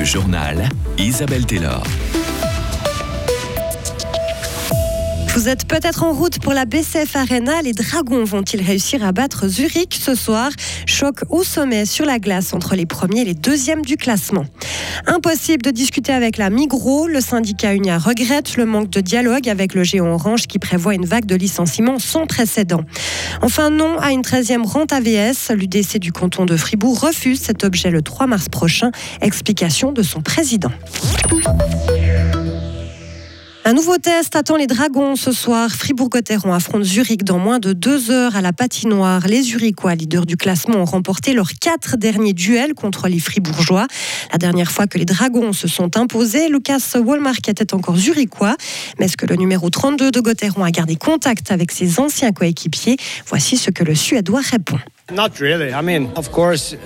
Le journal Isabelle Taylor. Vous êtes peut-être en route pour la BCF Arena. Les Dragons vont-ils réussir à battre Zurich ce soir? Choc au sommet sur la glace entre les premiers et les deuxièmes du classement. Impossible de discuter avec la Migros. Le syndicat Unia regrette le manque de dialogue avec le géant Orange qui prévoit une vague de licenciements sans précédent. Enfin, non à une 13e rente AVS. L'UDC du canton de Fribourg refuse cet objet le 3 mars prochain. Explication de son président. Un nouveau test attend les Dragons ce soir. Fribourg-Gotteron affronte Zurich dans moins de deux heures à la patinoire. Les Zurichois, leaders du classement, ont remporté leurs quatre derniers duels contre les Fribourgeois. La dernière fois que les Dragons se sont imposés, Lucas Wallmark était encore Zurichois. Mais est-ce que le numéro 32 de Gotteron a gardé contact avec ses anciens coéquipiers? Voici ce que le Suédois répond.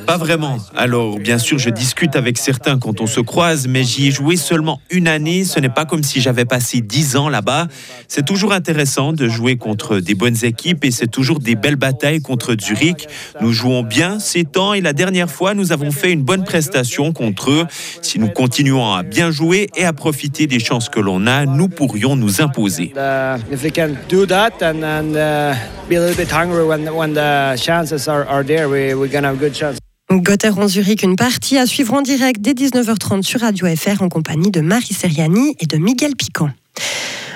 Pas vraiment. Alors, bien sûr, je discute avec certains quand on se croise, mais j'y ai joué seulement une année. Ce n'est pas comme si j'avais passé dix ans là-bas. C'est toujours intéressant de jouer contre des bonnes équipes et c'est toujours des belles batailles contre Zurich. Nous jouons bien ces temps et la dernière fois, nous avons fait une bonne prestation contre eux. Si nous continuons à bien jouer et à profiter des chances que l'on a, nous pourrions nous imposer. Gotteron Zurich, une partie à suivre en direct dès 19h30 sur Radio FR en compagnie de Marie Seriani et de Miguel Piquant.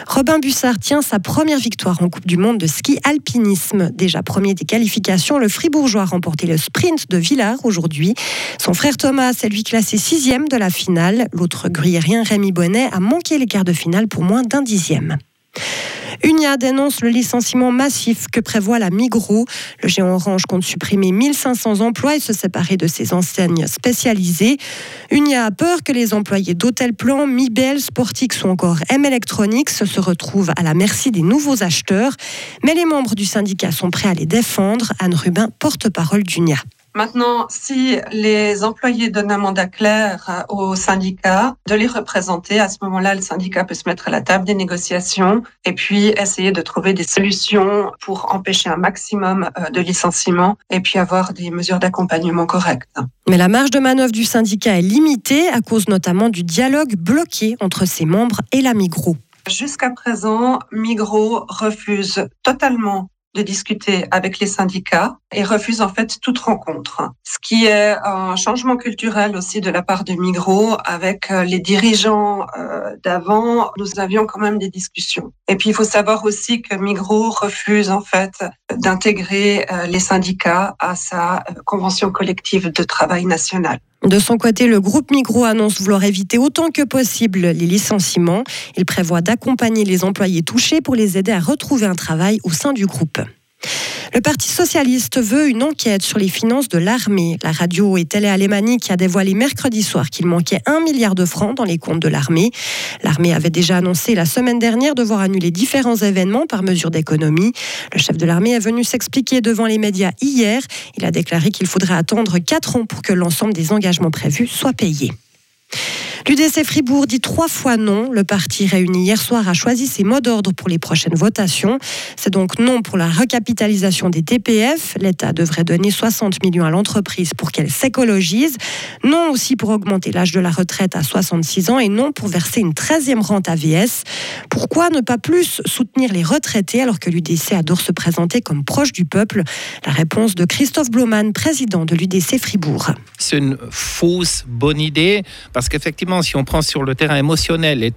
Robin Bussard tient sa première victoire en Coupe du Monde de ski alpinisme. Déjà premier des qualifications, le Fribourgeois a remporté le sprint de Villars aujourd'hui. Son frère Thomas est lui classé sixième de la finale. L'autre gruyérien Rémi Bonnet a manqué les quarts de finale pour moins d'un dixième. Unia dénonce le licenciement massif que prévoit la Migros. Le géant Orange compte supprimer 1500 emplois et se séparer de ses enseignes spécialisées. Unia a peur que les employés d'Hôtel Plan, Mibel, Sportix ou encore M Electronics se retrouvent à la merci des nouveaux acheteurs. Mais les membres du syndicat sont prêts à les défendre. Anne Rubin, porte-parole d'Unia. Maintenant, si les employés donnent un mandat clair euh, au syndicat de les représenter, à ce moment-là, le syndicat peut se mettre à la table des négociations et puis essayer de trouver des solutions pour empêcher un maximum euh, de licenciements et puis avoir des mesures d'accompagnement correctes. Mais la marge de manœuvre du syndicat est limitée à cause notamment du dialogue bloqué entre ses membres et la Migros. Jusqu'à présent, Migros refuse totalement de discuter avec les syndicats et refuse en fait toute rencontre. Ce qui est un changement culturel aussi de la part de Migros avec euh, les dirigeants euh, d'avant, nous avions quand même des discussions. Et puis il faut savoir aussi que Migros refuse en fait d'intégrer euh, les syndicats à sa convention collective de travail nationale. De son côté, le groupe Migros annonce vouloir éviter autant que possible les licenciements. Il prévoit d'accompagner les employés touchés pour les aider à retrouver un travail au sein du groupe. Le Parti socialiste veut une enquête sur les finances de l'armée. La radio et télé alémanique a dévoilé mercredi soir qu'il manquait un milliard de francs dans les comptes de l'armée. L'armée avait déjà annoncé la semaine dernière devoir annuler différents événements par mesure d'économie. Le chef de l'armée est venu s'expliquer devant les médias hier. Il a déclaré qu'il faudrait attendre quatre ans pour que l'ensemble des engagements prévus soient payés. L'UDC Fribourg dit trois fois non. Le parti réuni hier soir a choisi ses mots d'ordre pour les prochaines votations. C'est donc non pour la recapitalisation des TPF. L'État devrait donner 60 millions à l'entreprise pour qu'elle s'écologise. Non aussi pour augmenter l'âge de la retraite à 66 ans et non pour verser une 13e rente AVS. Pourquoi ne pas plus soutenir les retraités alors que l'UDC adore se présenter comme proche du peuple? La réponse de Christophe Bloman, président de l'UDC Fribourg. C'est une fausse bonne idée parce qu'effectivement, si on prend sur le terrain émotionnel et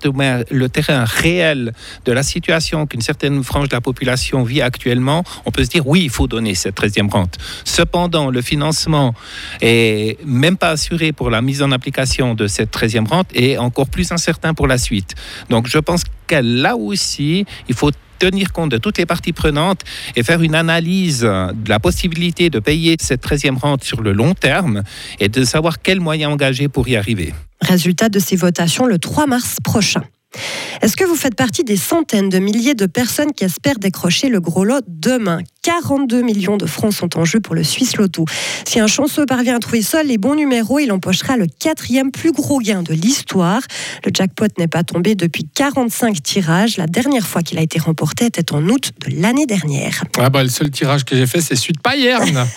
le terrain réel de la situation qu'une certaine frange de la population vit actuellement, on peut se dire oui, il faut donner cette 13e rente. Cependant, le financement est même pas assuré pour la mise en application de cette 13e rente et encore plus incertain pour la suite. Donc je pense que là aussi, il faut tenir compte de toutes les parties prenantes et faire une analyse de la possibilité de payer cette 13e rente sur le long terme et de savoir quels moyens engager pour y arriver. Résultat de ces votations le 3 mars prochain. Est-ce que vous faites partie des centaines de milliers de personnes qui espèrent décrocher le gros lot demain? 42 millions de francs sont en jeu pour le Suisse Loto. Si un chanceux parvient à trouver seul les bons numéros, il empochera le quatrième plus gros gain de l'histoire. Le jackpot n'est pas tombé depuis 45 tirages. La dernière fois qu'il a été remporté était en août de l'année dernière. Ah bah, le seul tirage que j'ai fait, c'est celui de Payerne.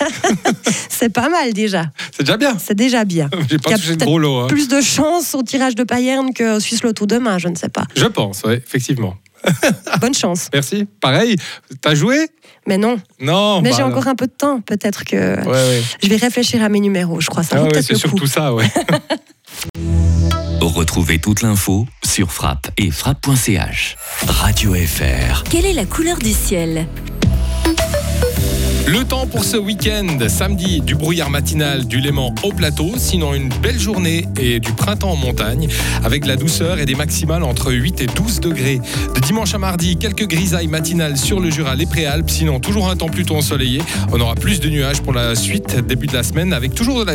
C'est pas mal déjà. c'est déjà bien. C'est déjà bien. J'ai pas touché de gros lot. hein. Plus de chance au tirage de Payerne qu'au Suisse Loto demain, je ne sais pas. Je pense, oui, effectivement. Bonne chance. Merci. Pareil, t'as joué? Mais non. Non. Mais bah j'ai alors. encore un peu de temps. Peut-être que Ouais, ouais. je vais réfléchir à mes numéros. Je crois ça Ah c'est surtout ça, ouais. Retrouvez toute l'info sur frappe et frappe.ch. Radio FR. Quelle est la couleur du ciel? Le temps pour ce week-end, samedi, du brouillard matinal du Léman au plateau, sinon une belle journée et du printemps en montagne, avec de la douceur et des maximales entre 8 et 12 degrés. De dimanche à mardi, quelques grisailles matinales sur le Jura, les Préalpes, sinon toujours un temps plutôt ensoleillé. On aura plus de nuages pour la suite, début de la semaine, avec toujours de la